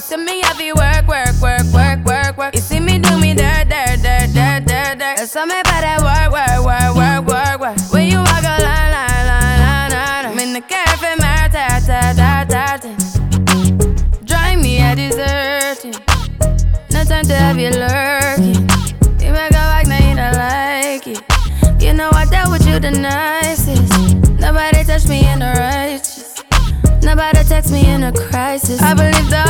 You see me heavy work, work, work, work, work, work. You see me do me dirt, dirt, dirt, dirt, dirt, dirt. There's something about that work, work, work, work, work, work. When you walk a line, line, line, line, line. I'm in the cafe, my tat, tat, tat, tat. Drive me, I desert you. No time to have you lurking. You make a walk, now you don't like it. You know I dealt with you the nicest. Nobody touched me in the righteous. Nobody text me in a crisis. I believe the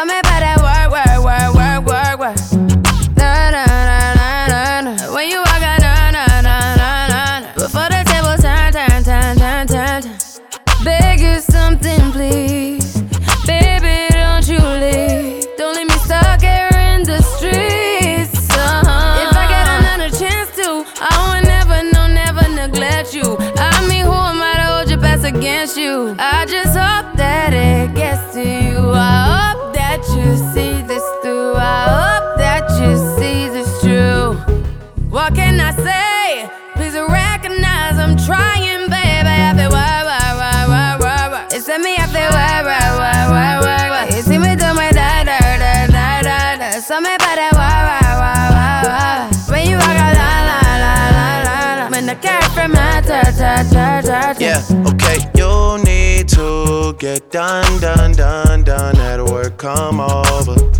all me about that work, work, work, work, work, work. Na na na na na na. When you walk out, na na na na na na. Before the table turn, turn, turn, turn, turn, turn. Beg you something, please. Baby, don't you leave. Don't leave me stuck here in the streets. Uh-huh. If I get another chance to, I would never, no, never neglect you. I mean, who am I to hold your best against you? I just hope What can I say? Please recognize I'm trying, baby. I feel why, why, why, why, why, why. It's me, I feel why, why, why, why, why, why. You see me do my da, da, da, da, da, da. So me by that why, why, why, why, why. When you walk out, la, la, la, la, la, la. When the cat from my ta, ta, ta. Yeah, okay, you need to get done, done, done, done. At work, come over.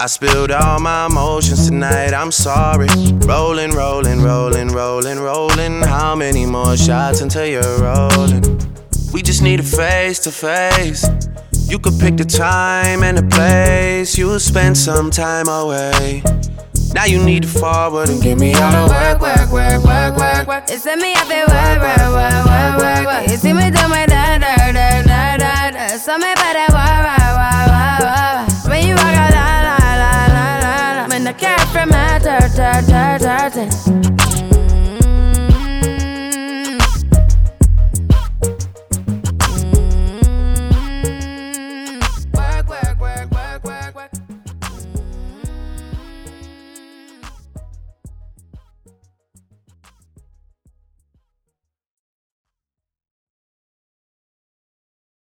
I spilled all my emotions tonight, I'm sorry. Rolling, rolling, rolling, rolling, rolling. How many more shots until you're rolling? We just need a face to face. You could pick the time and the place. You'll spend some time away. Now you need to forward and get me out of work, work, work, work, work, work. It's me, work, work, work, work, you walk out,